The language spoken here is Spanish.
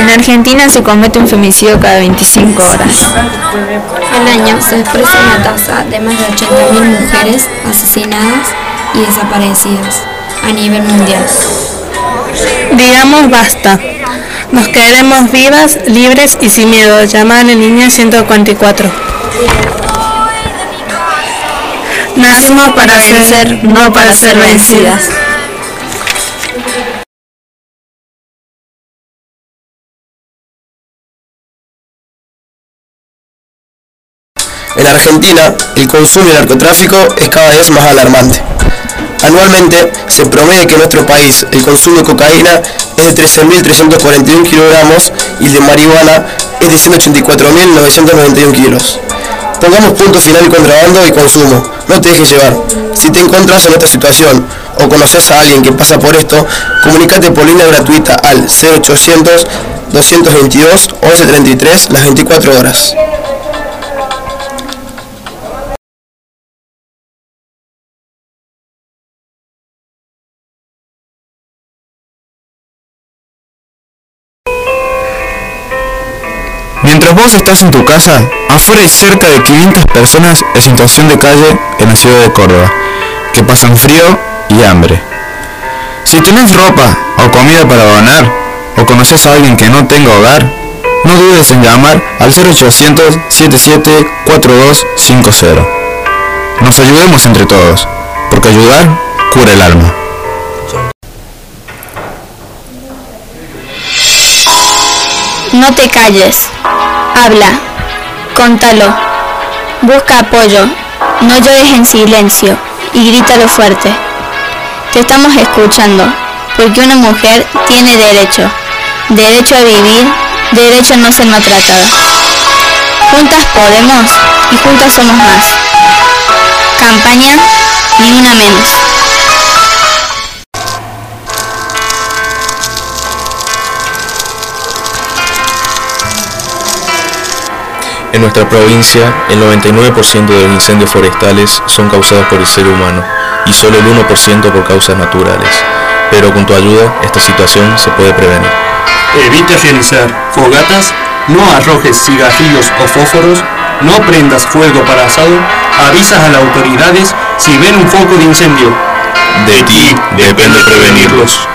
En Argentina se comete un femicidio cada 25 horas. Al año se expresa una tasa de más de 80.000 mujeres asesinadas y desaparecidas a nivel mundial. Digamos basta. Nos queremos vivas, libres y sin miedo. Llamada en línea 144. Nacimos para vencer, no para ser vencidas. En Argentina, el consumo el narcotráfico es cada vez más alarmante. Anualmente, se promedia que en nuestro país el consumo de cocaína es de 13.341 kilogramos y el de marihuana es de 184.991 kilos. Pongamos punto final al contrabando y consumo. No te dejes llevar. Si te encuentras en esta situación o conoces a alguien que pasa por esto, comunícate por línea gratuita al 0800 222 1133 las 24 horas. Mientras vos estás en tu casa, afuera hay cerca de 500 personas en situación de calle en la ciudad de Córdoba, que pasan frío y hambre. Si tenés ropa o comida para donar, o conoces a alguien que no tenga hogar, no dudes en llamar al 0800 77 4250. Nos ayudemos entre todos, porque ayudar cura el alma. No te calles. Habla. Contalo. Busca apoyo. No llores en silencio y grítalo fuerte. Te estamos escuchando, porque una mujer tiene derecho. Derecho a vivir, derecho a no ser maltratada. Juntas podemos y juntas somos más. Campaña Ni una menos. En nuestra provincia, el 99% de los incendios forestales son causados por el ser humano y solo el 1% por causas naturales. Pero con tu ayuda, esta situación se puede prevenir. Evita realizar fogatas, no arrojes cigarrillos o fósforos, no prendas fuego para asado, avisas a las autoridades si ven un foco de incendio. De ti depende prevenirlos.